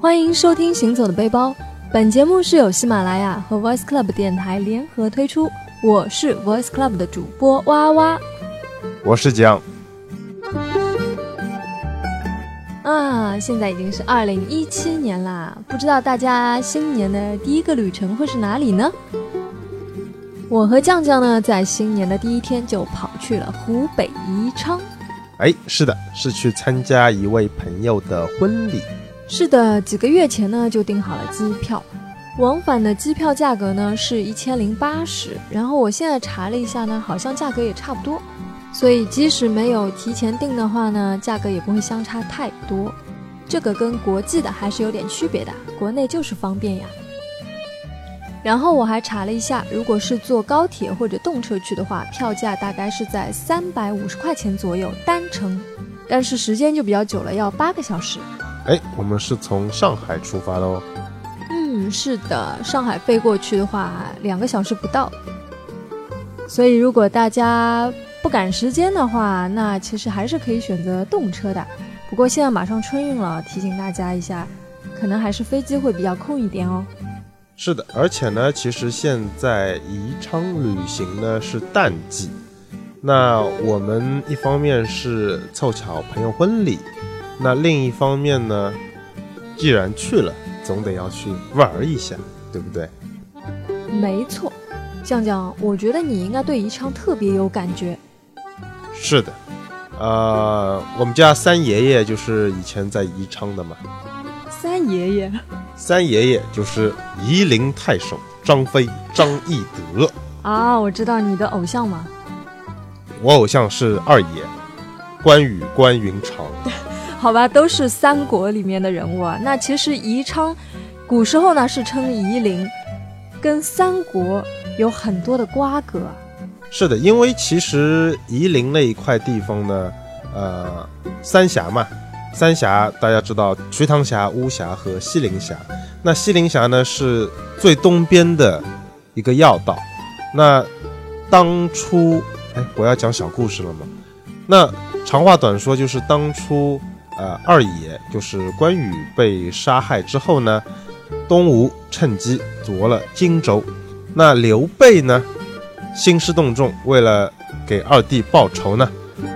欢迎收听《行走的背包》，本节目是由喜马拉雅和 Voice Club 电台联合推出。我是 Voice Club 的主播哇哇，我是江。啊，现在已经是二零一七年啦，不知道大家新年的第一个旅程会是哪里呢？我和酱酱呢，在新年的第一天就跑去了湖北宜昌。哎，是的，是去参加一位朋友的婚礼。是的，几个月前呢就订好了机票，往返的机票价格呢是一千零八十，然后我现在查了一下呢，好像价格也差不多，所以即使没有提前订的话呢，价格也不会相差太多。这个跟国际的还是有点区别的，国内就是方便呀。然后我还查了一下，如果是坐高铁或者动车去的话，票价大概是在三百五十块钱左右单程，但是时间就比较久了，要八个小时。哎，我们是从上海出发的哦。嗯，是的，上海飞过去的话，两个小时不到。所以如果大家不赶时间的话，那其实还是可以选择动车的。不过现在马上春运了，提醒大家一下，可能还是飞机会比较空一点哦。是的，而且呢，其实现在宜昌旅行呢是淡季，那我们一方面是凑巧朋友婚礼。那另一方面呢，既然去了，总得要去玩一下，对不对？没错，酱酱，我觉得你应该对宜昌特别有感觉。是的，呃，我们家三爷爷就是以前在宜昌的嘛。三爷爷？三爷爷就是夷陵太守张飞张翼德啊！我知道你的偶像吗？我偶像是二爷，关羽关云长。好吧，都是三国里面的人物啊。那其实宜昌，古时候呢是称夷陵，跟三国有很多的瓜葛。是的，因为其实夷陵那一块地方呢，呃，三峡嘛，三峡大家知道，瞿塘峡、巫峡和西陵峡。那西陵峡呢是最东边的一个要道。那当初，哎，我要讲小故事了吗？那长话短说，就是当初。呃，二爷就是关羽被杀害之后呢，东吴趁机夺了荆州。那刘备呢，兴师动众，为了给二弟报仇呢，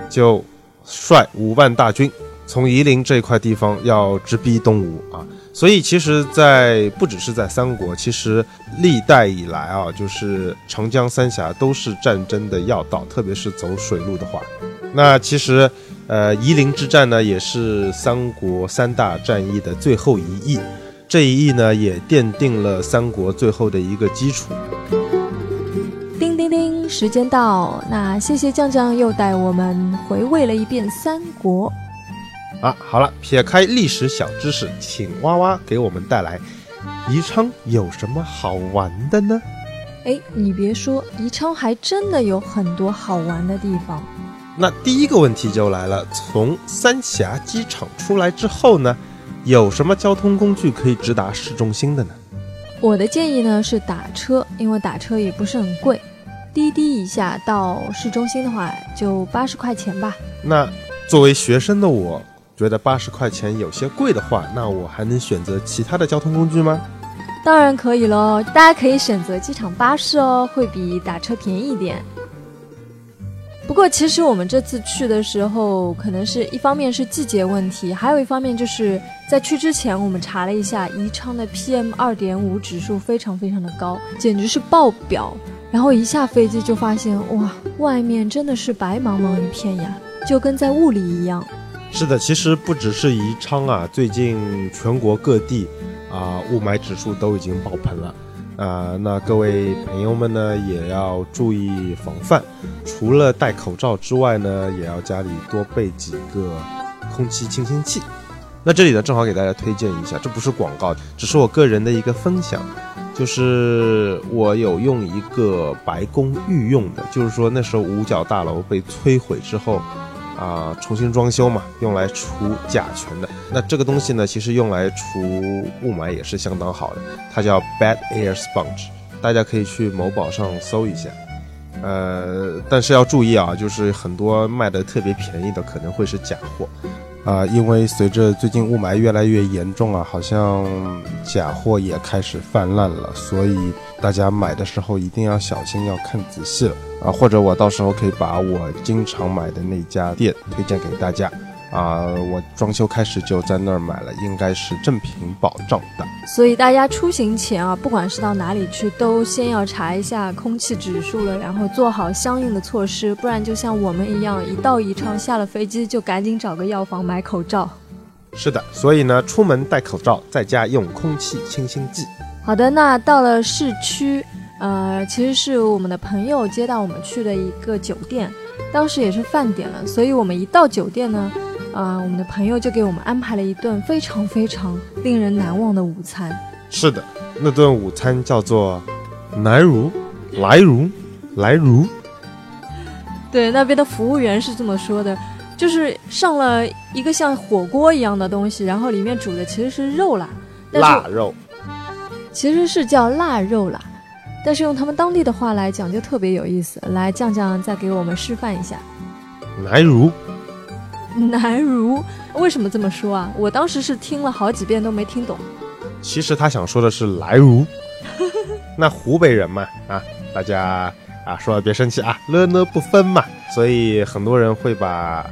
就率五万大军从夷陵这块地方要直逼东吴啊。所以其实，在不只是在三国，其实历代以来啊，就是长江三峡都是战争的要道，特别是走水路的话，那其实。呃，夷陵之战呢，也是三国三大战役的最后一役，这一役呢，也奠定了三国最后的一个基础。叮叮叮，时间到，那谢谢酱酱又带我们回味了一遍三国。啊，好了，撇开历史小知识，请哇哇给我们带来宜昌有什么好玩的呢？哎，你别说，宜昌还真的有很多好玩的地方。那第一个问题就来了，从三峡机场出来之后呢，有什么交通工具可以直达市中心的呢？我的建议呢是打车，因为打车也不是很贵，滴滴一下到市中心的话就八十块钱吧。那作为学生的我，觉得八十块钱有些贵的话，那我还能选择其他的交通工具吗？当然可以喽，大家可以选择机场巴士哦，会比打车便宜一点。不过，其实我们这次去的时候，可能是一方面是季节问题，还有一方面就是在去之前，我们查了一下宜昌的 PM 二点五指数非常非常的高，简直是爆表。然后一下飞机就发现，哇，外面真的是白茫茫一片呀，就跟在雾里一样。是的，其实不只是宜昌啊，最近全国各地啊，雾霾指数都已经爆棚了。啊，那各位朋友们呢，也要注意防范。除了戴口罩之外呢，也要家里多备几个空气清新器。那这里呢，正好给大家推荐一下，这不是广告，只是我个人的一个分享。就是我有用一个白宫御用的，就是说那时候五角大楼被摧毁之后。啊，重新装修嘛，用来除甲醛的。那这个东西呢，其实用来除雾霾也是相当好的。它叫 Bad Air Sponge，大家可以去某宝上搜一下。呃，但是要注意啊，就是很多卖的特别便宜的可能会是假货。啊，因为随着最近雾霾越来越严重啊，好像假货也开始泛滥了，所以大家买的时候一定要小心，要看仔细了啊。或者我到时候可以把我经常买的那家店推荐给大家。啊，我装修开始就在那儿买了，应该是正品保障的。所以大家出行前啊，不管是到哪里去，都先要查一下空气指数了，然后做好相应的措施，不然就像我们一样，一到宜昌下了飞机就赶紧找个药房买口罩。是的，所以呢，出门戴口罩，在家用空气清新剂。好的，那到了市区，呃，其实是我们的朋友接到我们去的一个酒店，当时也是饭点了，所以我们一到酒店呢。啊，我们的朋友就给我们安排了一顿非常非常令人难忘的午餐。是的，那顿午餐叫做“来如来如来如”。对，那边的服务员是这么说的，就是上了一个像火锅一样的东西，然后里面煮的其实是肉啦，腊肉，其实是叫腊肉啦，但是用他们当地的话来讲就特别有意思。来，酱酱再给我们示范一下，“来如”。南如为什么这么说啊？我当时是听了好几遍都没听懂。其实他想说的是来如，那湖北人嘛啊，大家啊说了别生气啊，了呢不分嘛，所以很多人会把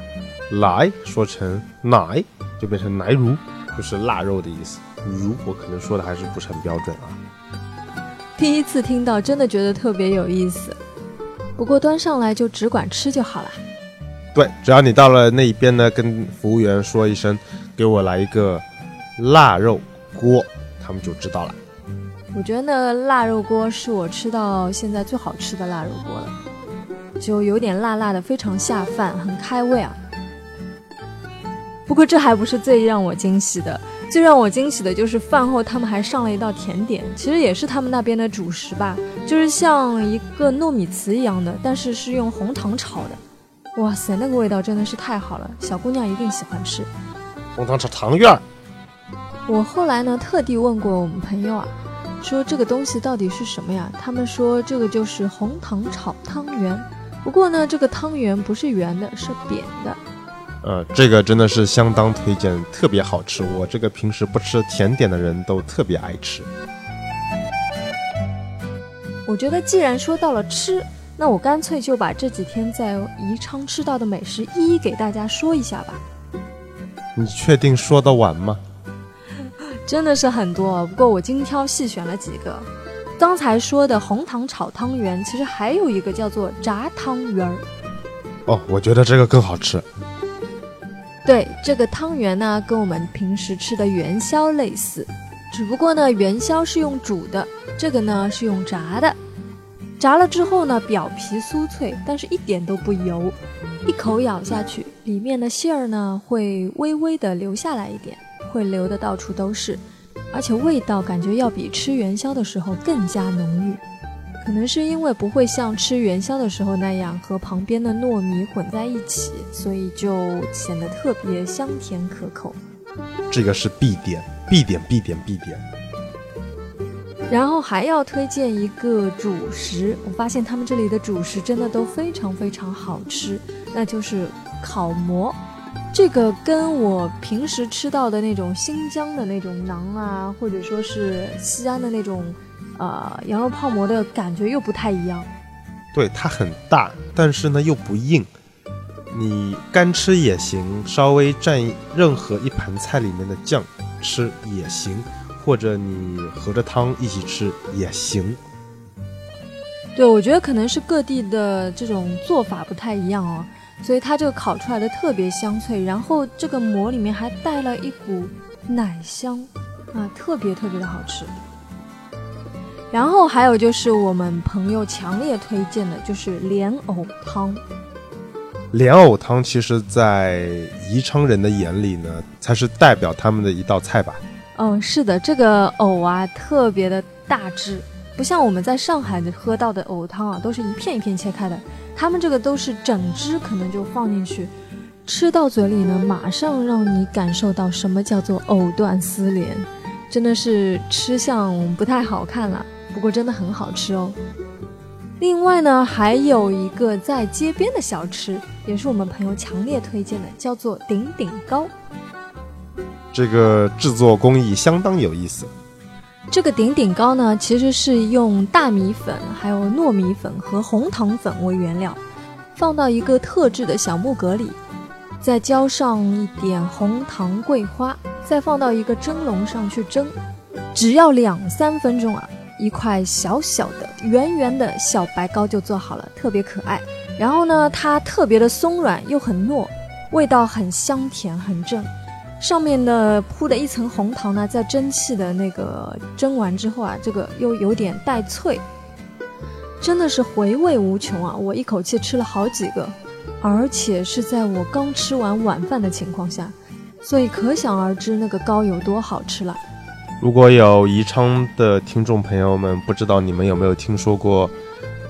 来说成奶，就变成奶如，就是腊肉的意思。如我可能说的还是不是很标准啊。第一次听到，真的觉得特别有意思。不过端上来就只管吃就好了。对，只要你到了那一边呢，跟服务员说一声，给我来一个腊肉锅，他们就知道了。我觉得那腊肉锅是我吃到现在最好吃的腊肉锅了，就有点辣辣的，非常下饭，很开胃啊。不过这还不是最让我惊喜的，最让我惊喜的就是饭后他们还上了一道甜点，其实也是他们那边的主食吧，就是像一个糯米糍一样的，但是是用红糖炒的。哇塞，那个味道真的是太好了，小姑娘一定喜欢吃。红糖炒汤圆儿。我后来呢，特地问过我们朋友啊，说这个东西到底是什么呀？他们说这个就是红糖炒汤圆。不过呢，这个汤圆不是圆的，是扁的。呃，这个真的是相当推荐，特别好吃。我这个平时不吃甜点的人都特别爱吃。我觉得既然说到了吃。那我干脆就把这几天在宜昌吃到的美食一一给大家说一下吧。你确定说得完吗？真的是很多，不过我精挑细选了几个。刚才说的红糖炒汤圆，其实还有一个叫做炸汤圆儿。哦，我觉得这个更好吃。对，这个汤圆呢，跟我们平时吃的元宵类似，只不过呢，元宵是用煮的，这个呢是用炸的。炸了之后呢，表皮酥脆，但是一点都不油。一口咬下去，里面的馅儿呢会微微的流下来一点，会流的到处都是，而且味道感觉要比吃元宵的时候更加浓郁。可能是因为不会像吃元宵的时候那样和旁边的糯米混在一起，所以就显得特别香甜可口。这个是必点，必点，必点，必点。然后还要推荐一个主食，我发现他们这里的主食真的都非常非常好吃，那就是烤馍。这个跟我平时吃到的那种新疆的那种馕啊，或者说是西安的那种，呃，羊肉泡馍的感觉又不太一样。对，它很大，但是呢又不硬，你干吃也行，稍微蘸任何一盘菜里面的酱吃也行。或者你和着汤一起吃也行。对，我觉得可能是各地的这种做法不太一样哦，所以它这个烤出来的特别香脆，然后这个馍里面还带了一股奶香，啊，特别特别的好吃。然后还有就是我们朋友强烈推荐的就是莲藕汤。莲藕汤其实，在宜昌人的眼里呢，才是代表他们的一道菜吧。嗯，是的，这个藕啊特别的大只，不像我们在上海的喝到的藕汤啊，都是一片一片切开的，他们这个都是整只，可能就放进去，吃到嘴里呢，马上让你感受到什么叫做藕断丝连，真的是吃相不太好看了，不过真的很好吃哦。另外呢，还有一个在街边的小吃，也是我们朋友强烈推荐的，叫做顶顶糕。这个制作工艺相当有意思。这个顶顶糕呢，其实是用大米粉、还有糯米粉和红糖粉为原料，放到一个特制的小木格里，再浇上一点红糖桂花，再放到一个蒸笼上去蒸，只要两三分钟啊，一块小小的、圆圆的小白糕就做好了，特别可爱。然后呢，它特别的松软又很糯，味道很香甜很正。上面的铺的一层红糖呢，在蒸汽的那个蒸完之后啊，这个又有点带脆，真的是回味无穷啊！我一口气吃了好几个，而且是在我刚吃完晚饭的情况下，所以可想而知那个糕有多好吃了。如果有宜昌的听众朋友们，不知道你们有没有听说过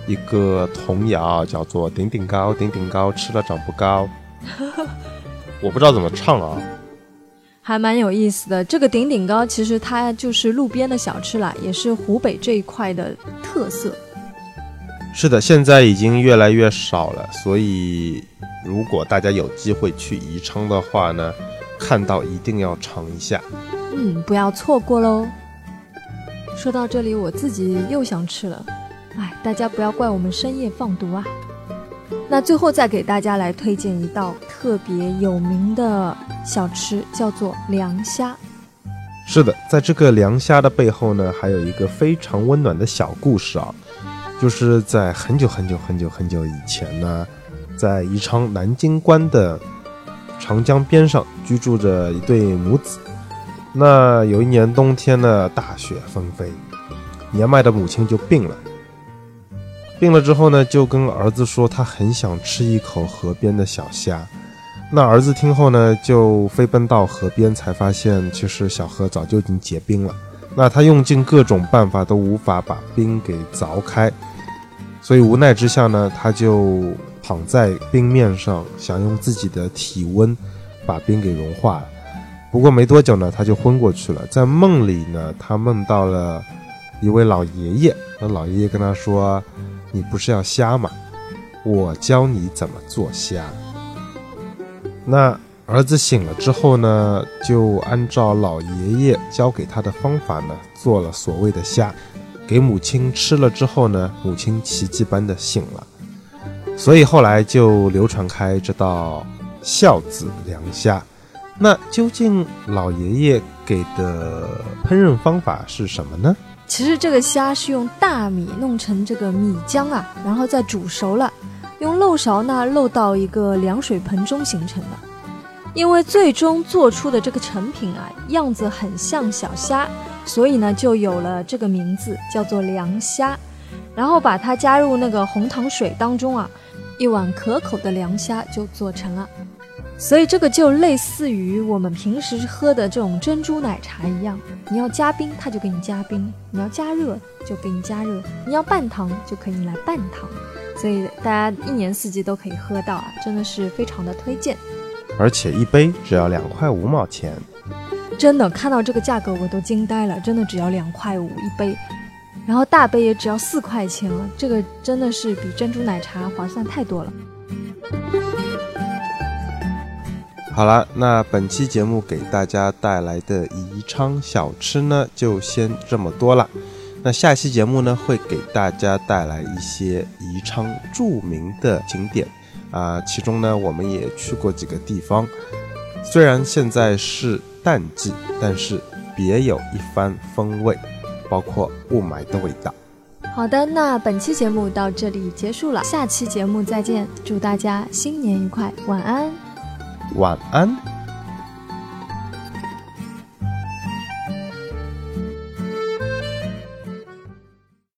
一个童谣，叫做“顶顶高，顶顶高，吃了长不高”。我不知道怎么唱啊。还蛮有意思的，这个顶顶糕其实它就是路边的小吃啦，也是湖北这一块的特色。是的，现在已经越来越少了，所以如果大家有机会去宜昌的话呢，看到一定要尝一下。嗯，不要错过喽。说到这里，我自己又想吃了，哎，大家不要怪我们深夜放毒啊。那最后再给大家来推荐一道特别有名的小吃，叫做凉虾。是的，在这个凉虾的背后呢，还有一个非常温暖的小故事啊，就是在很久很久很久很久以前呢，在宜昌南京关的长江边上居住着一对母子。那有一年冬天呢，大雪纷飞，年迈的母亲就病了。病了之后呢，就跟儿子说他很想吃一口河边的小虾。那儿子听后呢，就飞奔到河边，才发现其实小河早就已经结冰了。那他用尽各种办法都无法把冰给凿开，所以无奈之下呢，他就躺在冰面上，想用自己的体温把冰给融化。不过没多久呢，他就昏过去了。在梦里呢，他梦到了一位老爷爷，那老爷爷跟他说。你不是要虾吗？我教你怎么做虾。那儿子醒了之后呢，就按照老爷爷教给他的方法呢，做了所谓的虾，给母亲吃了之后呢，母亲奇迹般的醒了。所以后来就流传开这道孝子凉虾。那究竟老爷爷给的烹饪方法是什么呢？其实这个虾是用大米弄成这个米浆啊，然后再煮熟了，漏勺呢漏到一个凉水盆中形成的。因为最终做出的这个成品啊，样子很像小虾，所以呢就有了这个名字，叫做凉虾。然后把它加入那个红糖水当中啊，一碗可口的凉虾就做成了。所以这个就类似于我们平时喝的这种珍珠奶茶一样，你要加冰，它就给你加冰；你要加热，就给你加热；你要半糖，就可以来半糖。所以大家一年四季都可以喝到啊，真的是非常的推荐。而且一杯只要两块五毛钱，真的看到这个价格我都惊呆了，真的只要两块五一杯，然后大杯也只要四块钱了，这个真的是比珍珠奶茶划算太多了。好了，那本期节目给大家带来的宜昌小吃呢，就先这么多了。那下期节目呢，会给大家带来一些宜昌著名的景点啊，其中呢，我们也去过几个地方。虽然现在是淡季，但是别有一番风味，包括雾霾的味道。好的，那本期节目到这里结束了，下期节目再见，祝大家新年愉快，晚安。晚安。